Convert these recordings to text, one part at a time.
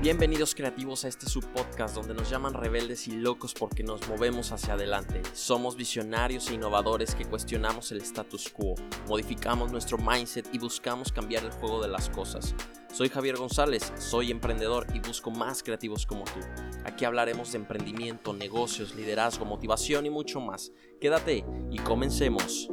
Bienvenidos creativos a este subpodcast donde nos llaman rebeldes y locos porque nos movemos hacia adelante. Somos visionarios e innovadores que cuestionamos el status quo, modificamos nuestro mindset y buscamos cambiar el juego de las cosas. Soy Javier González, soy emprendedor y busco más creativos como tú. Aquí hablaremos de emprendimiento, negocios, liderazgo, motivación y mucho más. Quédate y comencemos.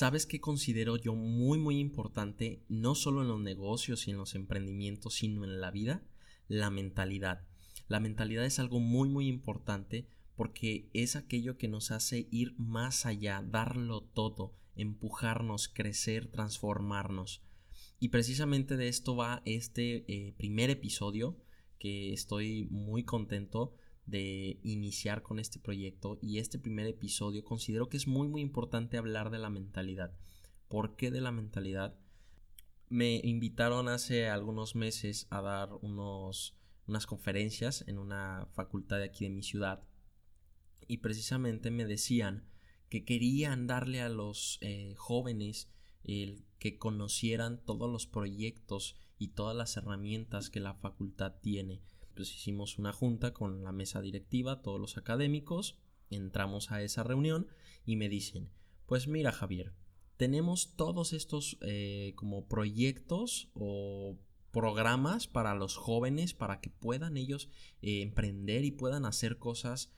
¿Sabes qué considero yo muy muy importante, no solo en los negocios y en los emprendimientos, sino en la vida? La mentalidad. La mentalidad es algo muy muy importante porque es aquello que nos hace ir más allá, darlo todo, empujarnos, crecer, transformarnos. Y precisamente de esto va este eh, primer episodio que estoy muy contento de iniciar con este proyecto y este primer episodio considero que es muy muy importante hablar de la mentalidad. ¿Por qué de la mentalidad? Me invitaron hace algunos meses a dar unos, unas conferencias en una facultad de aquí de mi ciudad y precisamente me decían que querían darle a los eh, jóvenes el que conocieran todos los proyectos y todas las herramientas que la facultad tiene pues hicimos una junta con la mesa directiva, todos los académicos, entramos a esa reunión y me dicen, pues mira Javier, tenemos todos estos eh, como proyectos o programas para los jóvenes para que puedan ellos eh, emprender y puedan hacer cosas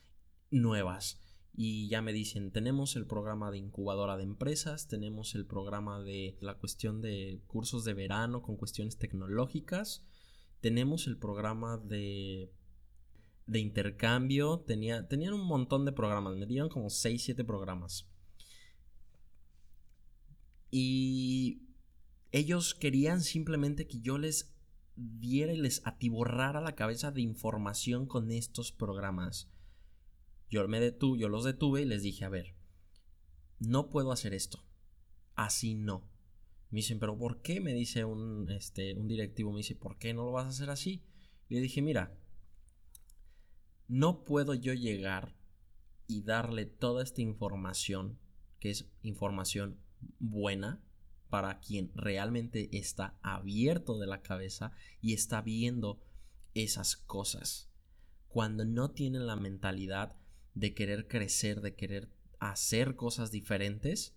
nuevas. Y ya me dicen, tenemos el programa de incubadora de empresas, tenemos el programa de la cuestión de cursos de verano con cuestiones tecnológicas, tenemos el programa de, de intercambio. Tenía, tenían un montón de programas. Me dieron como 6, 7 programas. Y ellos querían simplemente que yo les diera y les atiborrara la cabeza de información con estos programas. Yo me detuve, yo los detuve y les dije, a ver, no puedo hacer esto. Así no. Me dicen, pero ¿por qué? Me dice un, este, un directivo, me dice, ¿por qué no lo vas a hacer así? Le dije, mira, no puedo yo llegar y darle toda esta información, que es información buena, para quien realmente está abierto de la cabeza y está viendo esas cosas. Cuando no tienen la mentalidad de querer crecer, de querer hacer cosas diferentes,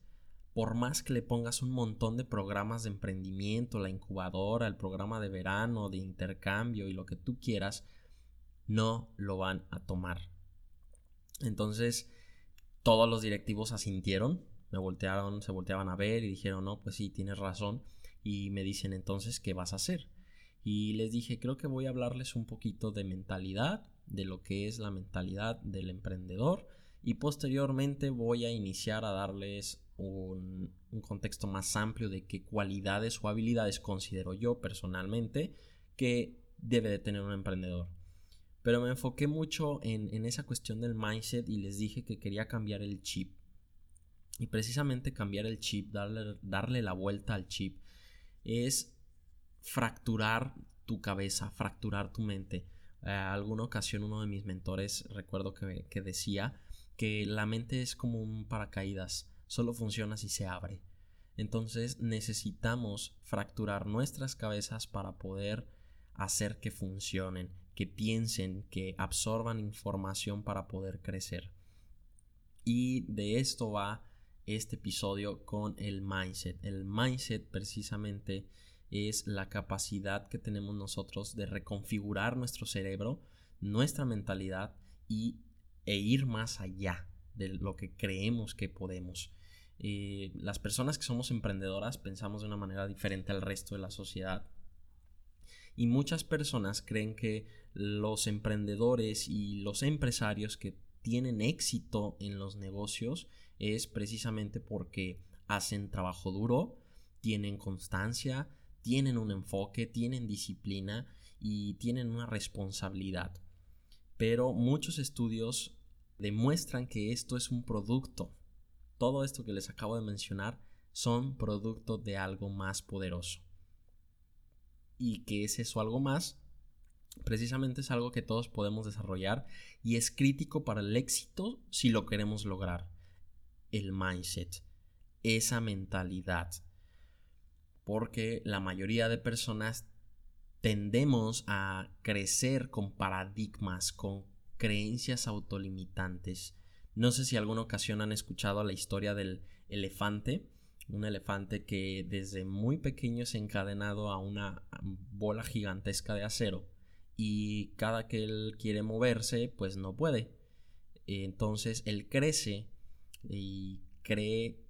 por más que le pongas un montón de programas de emprendimiento, la incubadora, el programa de verano, de intercambio y lo que tú quieras, no lo van a tomar. Entonces, todos los directivos asintieron, me voltearon, se volteaban a ver y dijeron, no, pues sí, tienes razón. Y me dicen entonces, ¿qué vas a hacer? Y les dije, creo que voy a hablarles un poquito de mentalidad, de lo que es la mentalidad del emprendedor y posteriormente voy a iniciar a darles un, contexto más amplio de qué cualidades o habilidades considero yo personalmente que debe de tener un emprendedor. Pero me enfoqué mucho en, esa cuestión del mindset y les dije que quería cambiar el chip. Y precisamente cambiar el chip, darle, darle la vuelta al chip, es fracturar tu cabeza, fracturar tu mente. Eh, alguna ocasión uno de mis mentores recuerdo que, que decía que la mente es como un paracaídas solo funciona si se abre. Entonces necesitamos fracturar nuestras cabezas para poder hacer que funcionen, que piensen, que absorban información para poder crecer. Y de esto va este episodio con el mindset. El mindset precisamente es la capacidad que tenemos nosotros de reconfigurar nuestro cerebro, nuestra mentalidad y, e ir más allá de lo que creemos que podemos. Eh, las personas que somos emprendedoras pensamos de una manera diferente al resto de la sociedad. Y muchas personas creen que los emprendedores y los empresarios que tienen éxito en los negocios es precisamente porque hacen trabajo duro, tienen constancia, tienen un enfoque, tienen disciplina y tienen una responsabilidad. Pero muchos estudios demuestran que esto es un producto. Todo esto que les acabo de mencionar son producto de algo más poderoso. ¿Y qué es eso algo más? Precisamente es algo que todos podemos desarrollar y es crítico para el éxito si lo queremos lograr. El mindset, esa mentalidad. porque la mayoría de personas tendemos a crecer con paradigmas, con creencias autolimitantes. No sé si alguna ocasión han escuchado la historia del elefante, un elefante que desde muy pequeño es encadenado a una bola gigantesca de acero y cada que él quiere moverse pues no puede. Entonces él crece y cree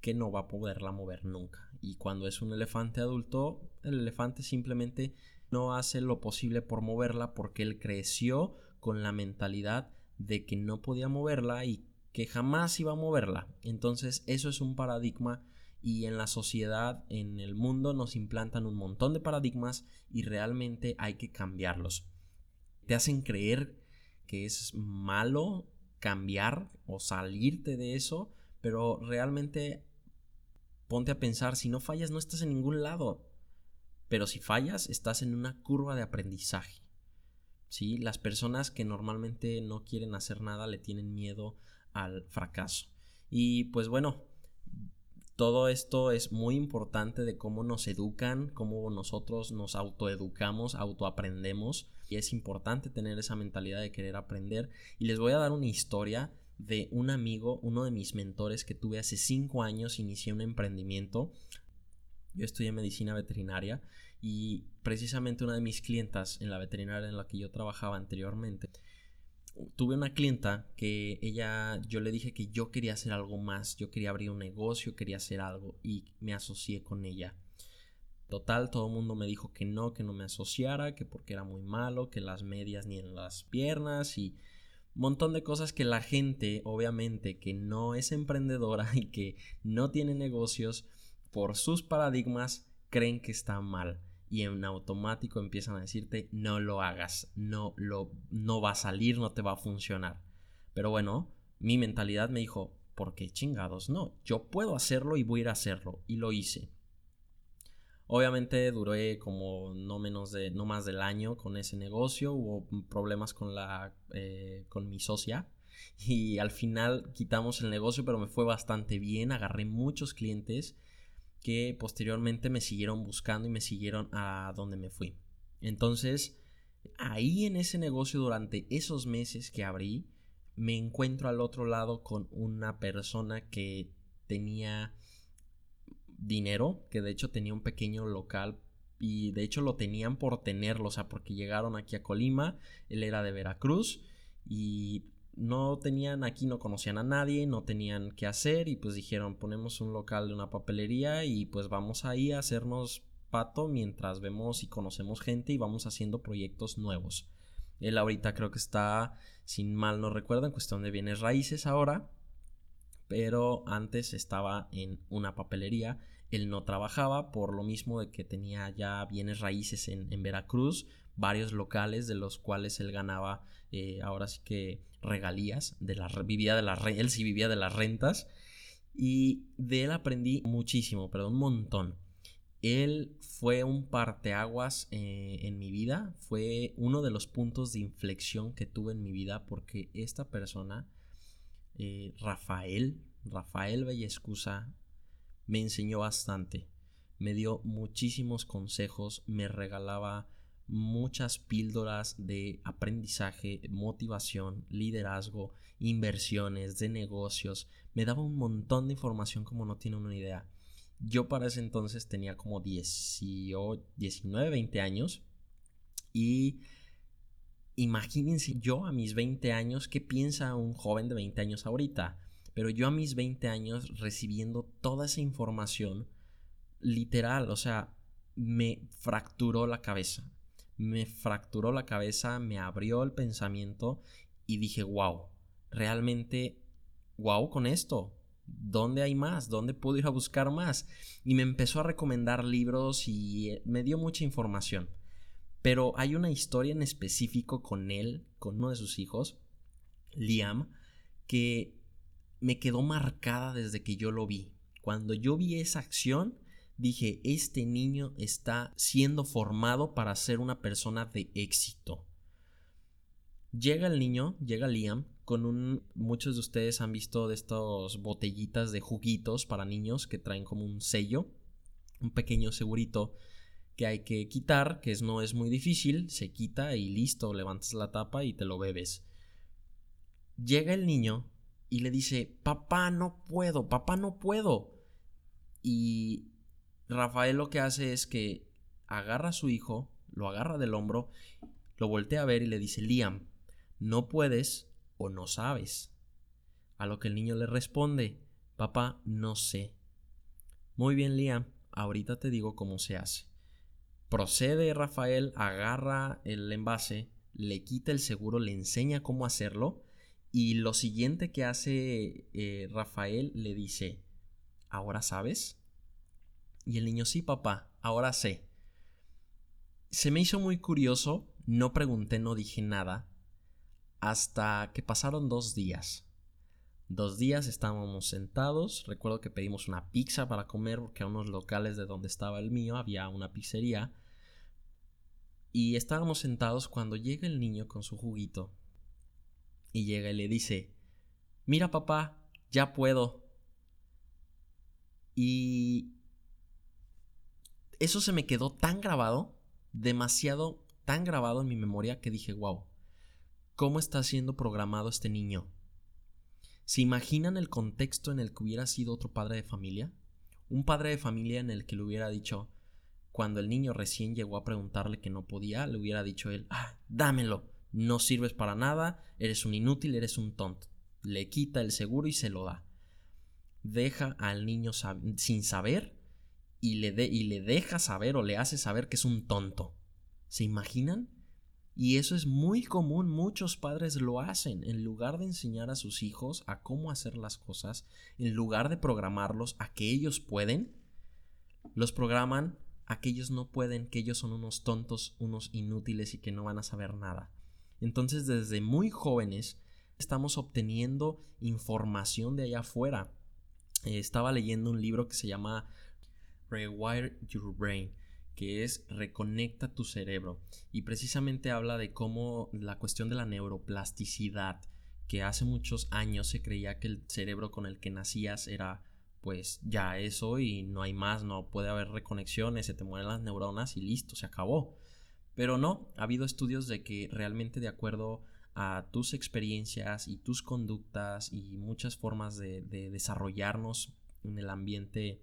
que no va a poderla mover nunca. Y cuando es un elefante adulto, el elefante simplemente no hace lo posible por moverla porque él creció con la mentalidad de que no podía moverla y que jamás iba a moverla. Entonces eso es un paradigma y en la sociedad, en el mundo nos implantan un montón de paradigmas y realmente hay que cambiarlos. Te hacen creer que es malo cambiar o salirte de eso, pero realmente ponte a pensar, si no fallas no estás en ningún lado. Pero si fallas, estás en una curva de aprendizaje. ¿Sí? Las personas que normalmente no quieren hacer nada le tienen miedo al fracaso. Y pues bueno, todo esto es muy importante de cómo nos educan, cómo nosotros nos autoeducamos, autoaprendemos. Y es importante tener esa mentalidad de querer aprender. Y les voy a dar una historia de un amigo, uno de mis mentores que tuve hace cinco años, inicié un emprendimiento. Yo estudié medicina veterinaria y precisamente una de mis clientas en la veterinaria en la que yo trabajaba anteriormente, tuve una clienta que ella, yo le dije que yo quería hacer algo más, yo quería abrir un negocio, quería hacer algo y me asocié con ella. Total, todo el mundo me dijo que no, que no me asociara, que porque era muy malo, que las medias ni en las piernas y montón de cosas que la gente, obviamente, que no es emprendedora y que no tiene negocios, por sus paradigmas, creen que está mal. Y en automático empiezan a decirte, no lo hagas, no, lo, no va a salir, no te va a funcionar. Pero bueno, mi mentalidad me dijo, ¿por qué chingados? No, yo puedo hacerlo y voy a ir a hacerlo. Y lo hice. Obviamente duré como no menos de, no más del año con ese negocio, hubo problemas con la, eh, con mi socia y al final quitamos el negocio, pero me fue bastante bien, agarré muchos clientes que posteriormente me siguieron buscando y me siguieron a donde me fui. Entonces, ahí en ese negocio durante esos meses que abrí, me encuentro al otro lado con una persona que tenía dinero, que de hecho tenía un pequeño local y de hecho lo tenían por tenerlo, o sea, porque llegaron aquí a Colima, él era de Veracruz y no tenían aquí, no conocían a nadie, no tenían qué hacer y pues dijeron ponemos un local de una papelería y pues vamos ahí a hacernos pato mientras vemos y conocemos gente y vamos haciendo proyectos nuevos. Él ahorita creo que está, sin mal no recuerdo, en cuestión de bienes raíces ahora pero antes estaba en una papelería. Él no trabajaba por lo mismo de que tenía ya bienes raíces en, Veracruz, varios locales de los cuales él ganaba eh, ahora sí que regalías, de la, vivía de las él sí vivía de las rentas y de él aprendí muchísimo, pero un montón. Él fue un parteaguas eh, en mi vida, fue uno de los puntos de inflexión que tuve en mi vida porque esta persona eh, Rafael, Rafael Bellescusa, me enseñó bastante. Me dio muchísimos consejos, me regalaba muchas píldoras de aprendizaje, motivación, liderazgo, inversiones, de negocios. Me daba un montón de información como no tiene una idea. Yo para ese entonces tenía como 18, 19, 20 años y imagínense yo a mis 20 años, ¿qué piensa un joven de 20 años ahorita? Pero yo a mis 20 años recibiendo toda esa información, literal, o sea, me fracturó la cabeza. Me fracturó la cabeza, me abrió el pensamiento y dije, wow, realmente, wow con esto. ¿Dónde hay más? ¿Dónde puedo ir a buscar más? Y me empezó a recomendar libros y eh, me dio mucha información. Pero hay una historia en específico con él, con uno de sus hijos, Liam, que me quedó marcada desde que yo lo vi. Cuando yo vi esa acción, dije, este niño está siendo formado para ser una persona de éxito. Llega el niño, llega Liam, con un... Muchos de ustedes han visto de estas botellitas de juguitos para niños que traen como un sello un pequeño segurito que hay que quitar, que no es muy difícil, se quita y listo, levantas la tapa y te lo bebes. Llega el niño y le dice, papá, no puedo, papá, no puedo. Y Rafael lo que hace es que agarra a su hijo, lo agarra del hombro, lo voltea a ver y le dice, Liam, no puedes o no sabes. A lo que el niño le responde, papá, no sé. Muy bien, Liam, ahorita te digo cómo se hace. Procede Rafael, agarra el envase, le quita el seguro, le enseña cómo hacerlo y lo siguiente que hace eh, Rafael le dice, ¿ahora sabes? Y el niño, sí, papá, ahora sé. Se me hizo muy curioso, no pregunté, no dije nada, hasta que pasaron dos días. Dos días estábamos sentados, recuerdo que pedimos una pizza para comer porque a unos locales de donde estaba el mío había una pizzería. Y estábamos sentados cuando llega el niño con su juguito y llega y le dice, mira papá, ya puedo. Y eso se me quedó tan grabado, demasiado tan grabado en mi memoria que dije, wow, ¿cómo está siendo programado este niño? ¿Se imaginan el contexto en el que hubiera sido otro padre de familia? Un padre de familia en el que le hubiera dicho, cuando el niño recién llegó a preguntarle que no podía, le hubiera dicho él, ah, dámelo, no sirves para nada, eres un inútil, eres un tonto. Le quita el seguro y se lo da. Deja al niño sin saber y le, de y le deja saber o le hace saber que es un tonto. ¿Se imaginan? Y eso es muy común, muchos padres lo hacen. En lugar de enseñar a sus hijos a cómo hacer las cosas, en lugar de programarlos a que ellos pueden, los programan a que ellos no pueden, que ellos son unos tontos, unos inútiles y que no van a saber nada. Entonces desde muy jóvenes estamos obteniendo información de allá afuera. Eh, estaba leyendo un libro que se llama Rewire Your Brain que es Reconecta tu cerebro y precisamente habla de cómo la cuestión de la neuroplasticidad que hace muchos años se creía que el cerebro con el que nacías era pues ya eso y no hay más, no puede haber reconexiones, se te mueren las neuronas y listo, se acabó. Pero no, ha habido estudios de que realmente de acuerdo a tus experiencias y tus conductas y muchas formas de, desarrollarnos en el ambiente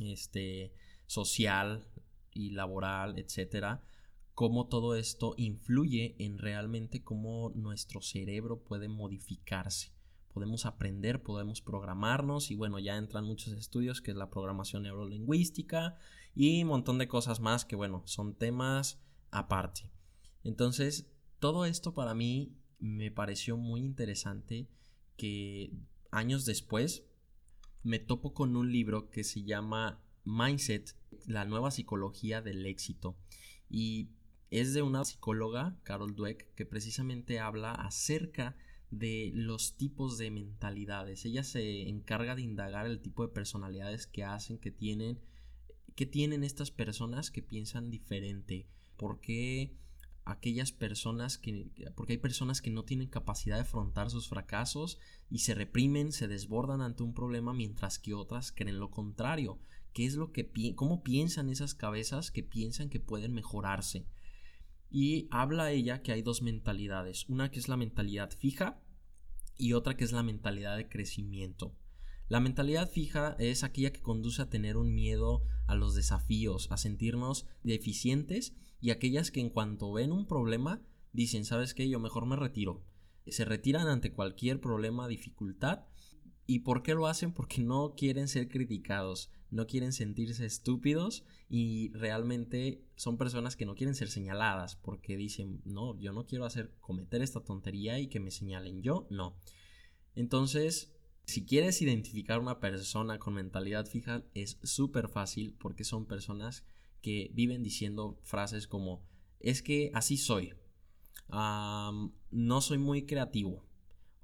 este, social y laboral, etcétera, cómo todo esto influye en realmente cómo nuestro cerebro puede modificarse. Podemos aprender, podemos programarnos y bueno, ya entran muchos estudios que es la programación neurolingüística y un montón de cosas más que bueno, son temas aparte. Entonces, todo esto para mí me pareció muy interesante que años después me topo con un libro que se llama Mindset, la nueva psicología del éxito. Y es de una psicóloga, Carol Dweck, que precisamente habla acerca de los tipos de mentalidades. Ella se encarga de indagar el tipo de personalidades que hacen, que tienen, que tienen estas personas que piensan diferente, por qué aquellas personas que porque hay personas que no tienen capacidad de afrontar sus fracasos y se reprimen, se desbordan ante un problema mientras que otras creen lo contrario. ¿Qué es lo que cómo piensan esas cabezas que piensan que pueden mejorarse? Y habla ella que hay dos mentalidades, una que es la mentalidad fija y otra que es la mentalidad de crecimiento. La mentalidad fija es aquella que conduce a tener un miedo a los desafíos, a sentirnos deficientes y aquellas que en cuanto ven un problema dicen, ¿sabes qué? Yo mejor me retiro. Se retiran ante cualquier problema, dificultad. ¿Y por qué lo hacen? Porque no quieren ser criticados, no quieren sentirse estúpidos y realmente son personas que no quieren ser señaladas porque dicen, no, yo no quiero hacer cometer esta tontería y que me señalen yo, no. Entonces, si quieres identificar una persona con mentalidad fija, es súper fácil porque son personas que viven diciendo frases como, es que así soy, no soy muy creativo,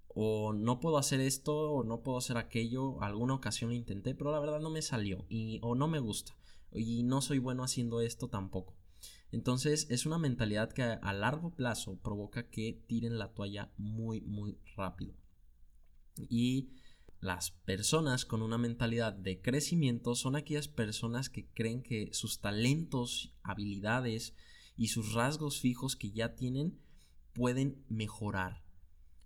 o no puedo hacer esto, o no puedo hacer aquello, alguna ocasión lo intenté, pero la verdad no me salió, y, o no me gusta, y no soy bueno haciendo esto tampoco. Entonces es una mentalidad que a largo plazo provoca que tiren la toalla muy muy rápido. Y Las personas con una mentalidad de crecimiento son aquellas personas que creen que sus talentos, habilidades y sus rasgos fijos que ya tienen pueden mejorar.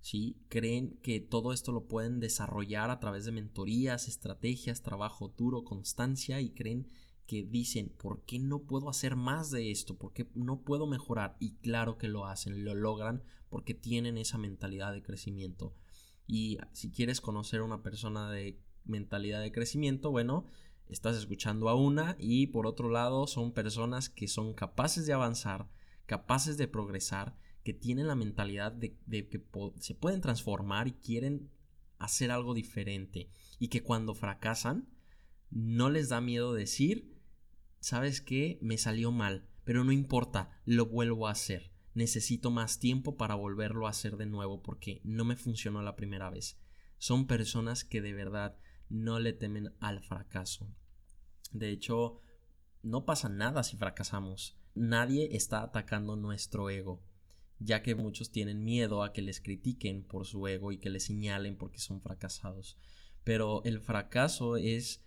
¿sí? Creen que todo esto lo pueden desarrollar a través de mentorías, estrategias, trabajo duro, constancia y creen que dicen, ¿por qué no puedo hacer más de esto? ¿Por qué no puedo mejorar? Y claro que lo hacen, lo logran porque tienen esa mentalidad de crecimiento. Y si quieres conocer a una persona de mentalidad de crecimiento, bueno, estás escuchando a una y por otro lado son personas que son capaces de avanzar, capaces de progresar, que tienen la mentalidad de, que se pueden transformar y quieren hacer algo diferente y que cuando fracasan no les da miedo decir, sabes qué, me salió mal, pero no importa, lo vuelvo a hacer necesito más tiempo para volverlo a hacer de nuevo porque no me funcionó la primera vez. Son personas que de verdad no le temen al fracaso. De hecho, no pasa nada si fracasamos. Nadie está atacando nuestro ego, ya que muchos tienen miedo a que les critiquen por su ego y que les señalen porque son fracasados. Pero el fracaso es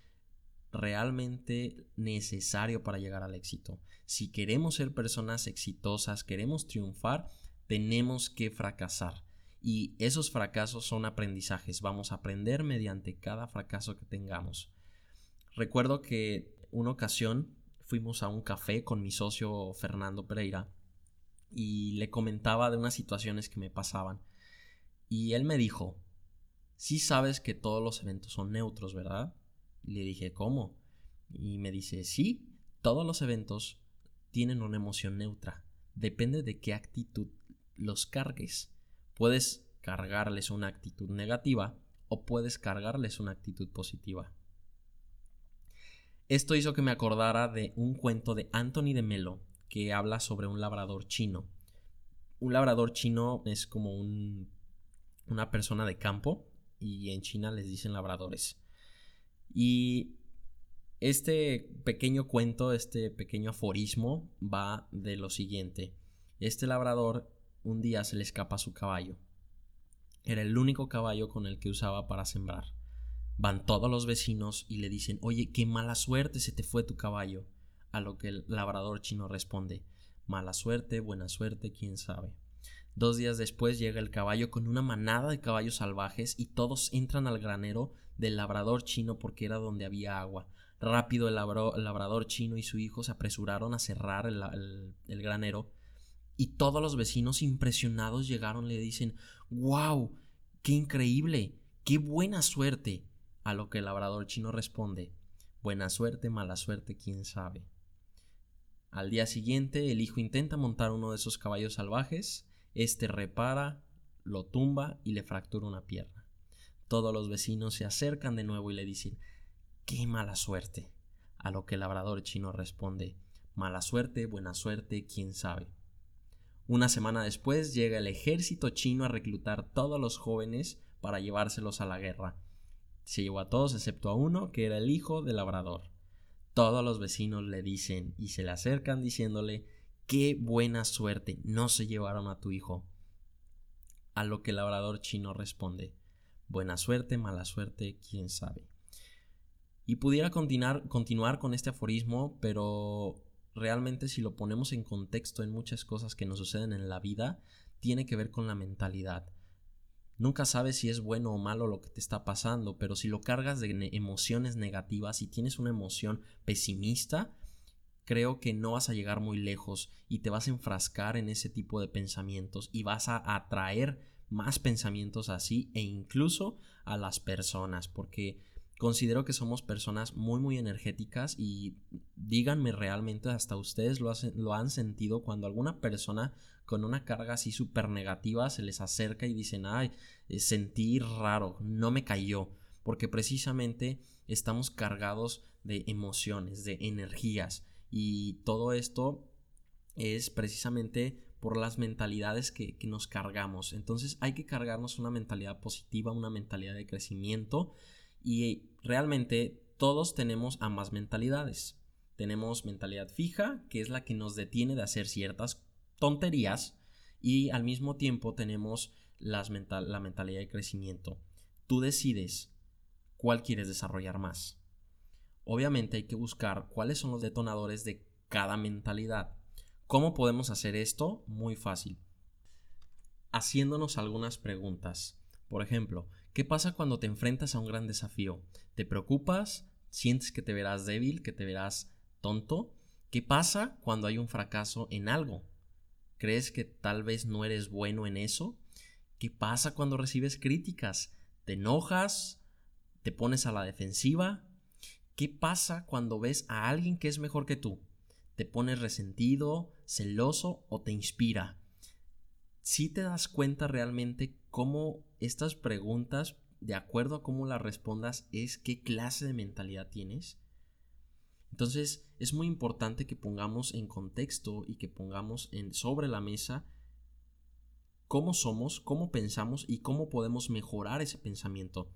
realmente necesario para llegar al éxito. Si queremos ser personas exitosas, queremos triunfar, tenemos que fracasar. Y esos fracasos son aprendizajes. Vamos a aprender mediante cada fracaso que tengamos. Recuerdo que una ocasión fuimos a un café con mi socio Fernando Pereira y le comentaba de unas situaciones que me pasaban. Y él me dijo, sí sabes que todos los eventos son neutros, ¿verdad? Y le dije, ¿cómo? Y me dice, sí, todos los eventos tienen una emoción neutra. Depende de qué actitud los cargues. Puedes cargarles una actitud negativa o puedes cargarles una actitud positiva. Esto hizo que me acordara de un cuento de Anthony de Melo que habla sobre un labrador chino. Un labrador chino es como un, una persona de campo y en China les dicen labradores. Y este pequeño cuento, este pequeño aforismo va de lo siguiente. Este labrador un día se le escapa su caballo. Era el único caballo con el que usaba para sembrar. Van todos los vecinos y le dicen, oye, qué mala suerte se te fue tu caballo. A lo que el labrador chino responde, mala suerte, buena suerte, quién sabe. Dos días después llega el caballo con una manada de caballos salvajes y todos entran al granero del labrador chino porque era donde había agua. Rápido el, labrador chino y su hijo se apresuraron a cerrar el, granero y todos los vecinos impresionados llegaron y le dicen ¡Wow! ¡Qué increíble! ¡Qué buena suerte! A lo que el labrador chino responde Buena suerte, mala suerte, quién sabe. Al día siguiente el hijo intenta montar uno de esos caballos salvajes, este repara, lo tumba y le fractura una pierna. Todos los vecinos se acercan de nuevo y le dicen ¡Qué mala suerte! A lo que el labrador chino responde Mala suerte, buena suerte, quién sabe. Una semana después llega el ejército chino a reclutar todos los jóvenes para llevárselos a la guerra. Se llevó a todos excepto a uno, que era el hijo del labrador. Todos los vecinos le dicen y se le acercan diciéndole Qué buena suerte, no se llevaron a tu hijo. A lo que el labrador chino responde Buena suerte, mala suerte, quién sabe. Y pudiera continuar, con este aforismo, pero realmente si lo ponemos en contexto en muchas cosas que nos suceden en la vida, tiene que ver con la mentalidad. Nunca sabes si es bueno o malo lo que te está pasando, pero si lo cargas de emociones negativas, y tienes una emoción pesimista, creo que no vas a llegar muy lejos y te vas a enfrascar en ese tipo de pensamientos y vas a atraer más pensamientos así e incluso a las personas porque considero que somos personas muy muy energéticas y díganme realmente hasta ustedes lo, lo han sentido cuando alguna persona con una carga así súper negativa se les acerca y dicen ay eh, sentí raro no me cayó porque precisamente estamos cargados de emociones de energías y todo esto es precisamente por las mentalidades que, nos cargamos. Entonces hay que cargarnos una mentalidad positiva, una mentalidad de crecimiento y realmente todos tenemos ambas mentalidades. Tenemos mentalidad fija, que es la que nos detiene de hacer ciertas tonterías y al mismo tiempo tenemos las la mentalidad de crecimiento. Tú decides cuál quieres desarrollar más. Obviamente hay que buscar cuáles son los detonadores de cada mentalidad. ¿Cómo podemos hacer esto? Muy fácil. Haciéndonos algunas preguntas. Por ejemplo, ¿qué pasa cuando te enfrentas a un gran desafío? ¿Te preocupas? ¿Sientes que te verás débil? ¿Que te verás tonto? ¿Qué pasa cuando hay un fracaso en algo? ¿Crees que tal vez no eres bueno en eso? ¿Qué pasa cuando recibes críticas? ¿Te enojas? ¿Te pones a la defensiva? ¿Qué pasa cuando ves a alguien que es mejor que tú? ¿Te pones resentido, celoso o te inspira? Si te das cuenta realmente cómo estas preguntas, de acuerdo a cómo las respondas, es qué clase de mentalidad tienes. Entonces es muy importante que pongamos en contexto y que pongamos en, sobre la mesa cómo somos, cómo pensamos y cómo podemos mejorar ese pensamiento.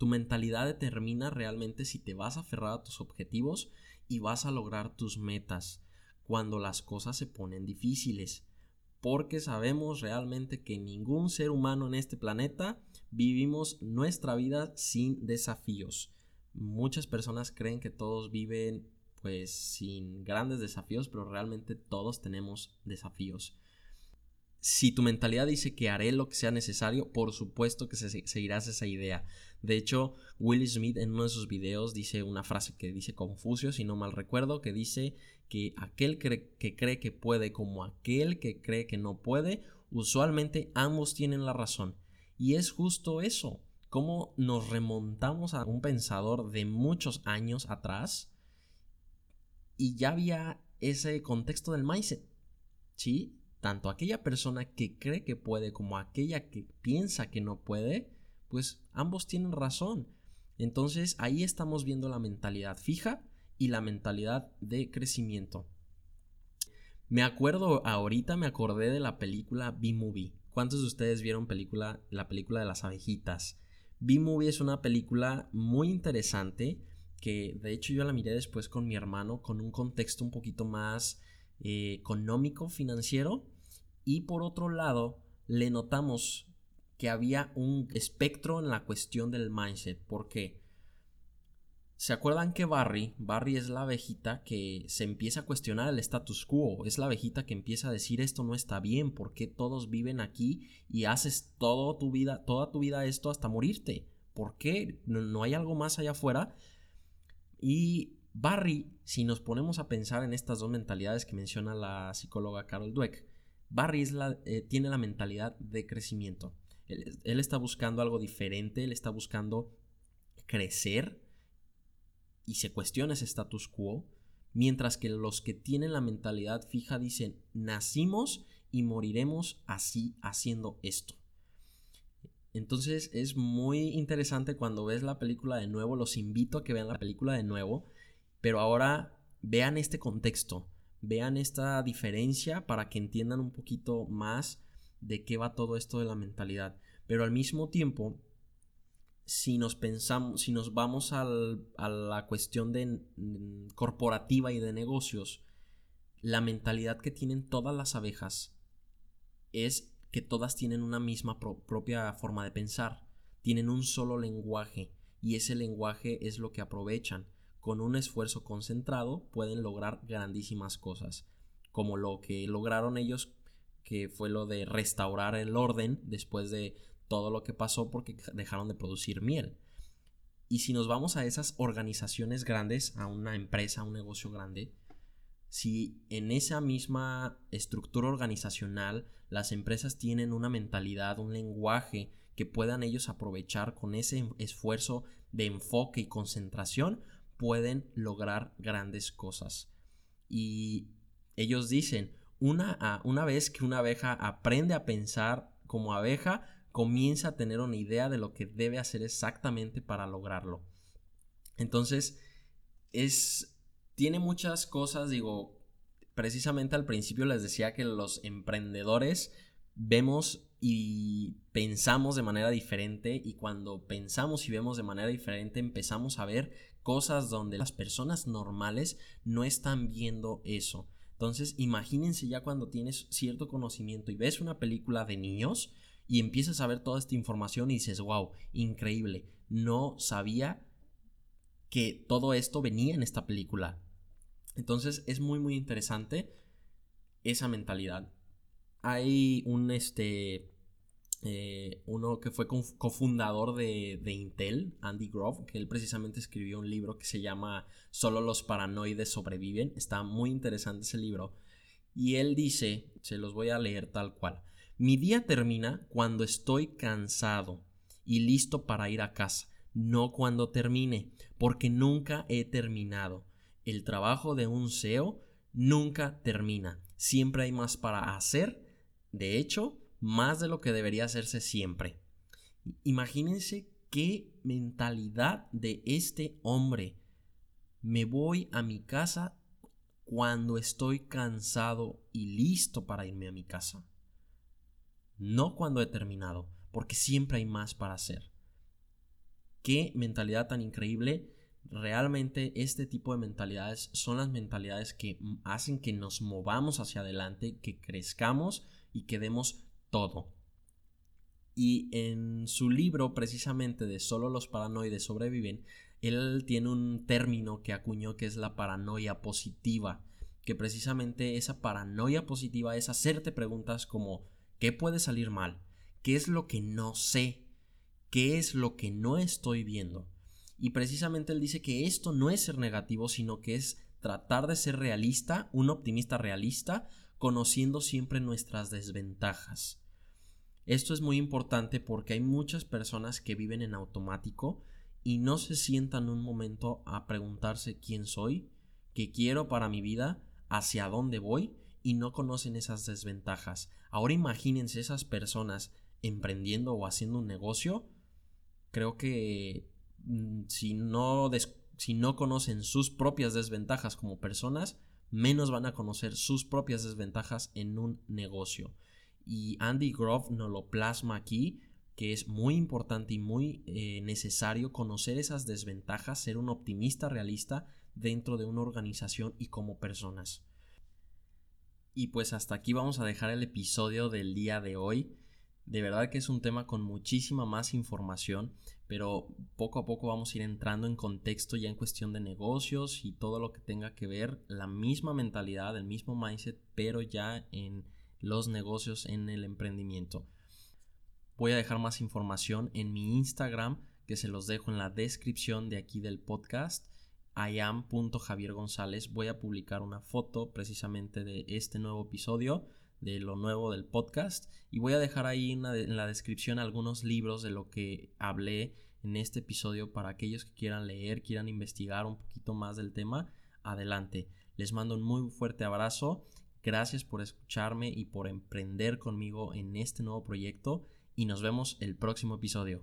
Tu mentalidad determina realmente si te vas a aferrar a tus objetivos y vas a lograr tus metas cuando las cosas se ponen difíciles. Porque sabemos realmente que ningún ser humano en este planeta vivimos nuestra vida sin desafíos. Muchas personas creen que todos viven pues sin grandes desafíos, pero realmente todos tenemos desafíos. Si tu mentalidad dice que haré lo que sea necesario, por supuesto que seguirás esa idea. De hecho, Will Smith en uno de sus videos dice una frase que dice Confucio, si no mal recuerdo, que dice que aquel que cree que puede como aquel que cree que no puede, usualmente ambos tienen la razón. Y es justo eso, cómo nos remontamos a un pensador de muchos años atrás y ya había ese contexto del mindset. ¿Sí? tanto aquella persona que cree que puede como aquella que piensa que no puede, pues ambos tienen razón. Entonces ahí estamos viendo la mentalidad fija y la mentalidad de crecimiento. Me acuerdo, ahorita me acordé de la película B-Movie. ¿Cuántos de ustedes vieron película, la película de las abejitas? B-Movie es una película muy interesante que de hecho yo la miré después con mi hermano con un contexto un poquito más eh, económico, financiero, y por otro lado, le notamos que había un espectro en la cuestión del mindset. ¿Por qué? ¿Se acuerdan que Barry, Barry es la abejita que se empieza a cuestionar el status quo? Es la abejita que empieza a decir esto no está bien, ¿por qué todos viven aquí y haces toda tu vida, toda tu vida esto hasta morirte? ¿Por qué no hay algo más allá afuera? Y Barry, si nos ponemos a pensar en estas dos mentalidades que menciona la psicóloga Carol Dweck, Barry eh, tiene la mentalidad de crecimiento. Él, está buscando algo diferente, él está buscando crecer y se cuestiona ese status quo, mientras que los que tienen la mentalidad fija dicen, nacimos y moriremos así haciendo esto. Entonces es muy interesante cuando ves la película de nuevo, los invito a que vean la película de nuevo pero ahora vean este contexto, vean esta diferencia para que entiendan un poquito más de qué va todo esto de la mentalidad. Pero al mismo tiempo, si nos pensamos, si nos vamos a la cuestión de corporativa y de negocios, la mentalidad que tienen todas las abejas es que todas tienen una misma propia forma de pensar, tienen un solo lenguaje y ese lenguaje es lo que aprovechan con un esfuerzo concentrado pueden lograr grandísimas cosas, como lo que lograron ellos, que fue lo de restaurar el orden después de todo lo que pasó porque dejaron de producir miel. Y si nos vamos a esas organizaciones grandes, a una empresa, a un negocio grande, si en esa misma estructura organizacional las empresas tienen una mentalidad, un lenguaje que puedan ellos aprovechar con ese esfuerzo de enfoque y concentración, pueden lograr grandes cosas. Y ellos dicen, una, una vez que una abeja aprende a pensar como abeja, comienza a tener una idea de lo que debe hacer exactamente para lograrlo. Entonces, es, tiene muchas cosas, digo, precisamente al principio les decía que los emprendedores vemos y pensamos de manera diferente y cuando pensamos y vemos de manera diferente empezamos a ver cosas donde las personas normales no están viendo eso. Entonces, imagínense ya cuando tienes cierto conocimiento y ves una película de niños y empiezas a ver toda esta información y dices, wow, increíble, no sabía que todo esto venía en esta película. Entonces es muy muy interesante esa mentalidad. Hay un este eh, uno que fue cofundador de, de, Intel, Andy Grove, que él precisamente escribió un libro que se llama Solo los paranoides sobreviven. Está muy interesante ese libro. Y él dice, se los voy a leer tal cual. Mi día termina cuando estoy cansado y listo para ir a casa, no cuando termine, porque nunca he terminado. El trabajo de un CEO nunca termina. Siempre hay más para hacer. De hecho, más de lo que debería hacerse siempre. Imagínense qué mentalidad de este hombre. Me voy a mi casa cuando estoy cansado y listo para irme a mi casa. No cuando he terminado, porque siempre hay más para hacer. Qué mentalidad tan increíble. Realmente este tipo de mentalidades son las mentalidades que hacen que nos movamos hacia adelante, que crezcamos y que demos todo. Y en su libro, precisamente de Solo los paranoides sobreviven, él tiene un término que acuñó que es la paranoia positiva, que precisamente esa paranoia positiva es hacerte preguntas como ¿qué puede salir mal? ¿Qué es lo que no sé? ¿Qué es lo que no estoy viendo? Y precisamente él dice que esto no es ser negativo, sino que es tratar de ser realista, un optimista realista, conociendo siempre nuestras desventajas. Esto es muy importante porque hay muchas personas que viven en automático y no se sientan un momento a preguntarse quién soy, qué quiero para mi vida, hacia dónde voy y no conocen esas desventajas. Ahora imagínense esas personas emprendiendo o haciendo un negocio. Creo que mm, si no, si no conocen sus propias desventajas como personas, menos van a conocer sus propias desventajas en un negocio. Y Andy Grove nos lo plasma aquí, que es muy importante y muy eh, necesario conocer esas desventajas, ser un optimista realista dentro de una organización y como personas. Y pues hasta aquí vamos a dejar el episodio del día de hoy. De verdad que es un tema con muchísima más información, pero poco a poco vamos a ir entrando en contexto ya en cuestión de negocios y todo lo que tenga que ver, la misma mentalidad, el mismo mindset, pero ya en los negocios, en el emprendimiento. Voy a dejar más información en mi Instagram, que se los dejo en la descripción de aquí del podcast iam.javiergonzález voy a publicar una foto precisamente de este nuevo episodio de lo nuevo del podcast y voy a dejar ahí en la, descripción algunos libros de lo que hablé en este episodio para aquellos que quieran leer, quieran investigar un poquito más del tema, adelante. Les mando un muy fuerte abrazo, gracias por escucharme y por emprender conmigo en este nuevo proyecto y nos vemos el próximo episodio.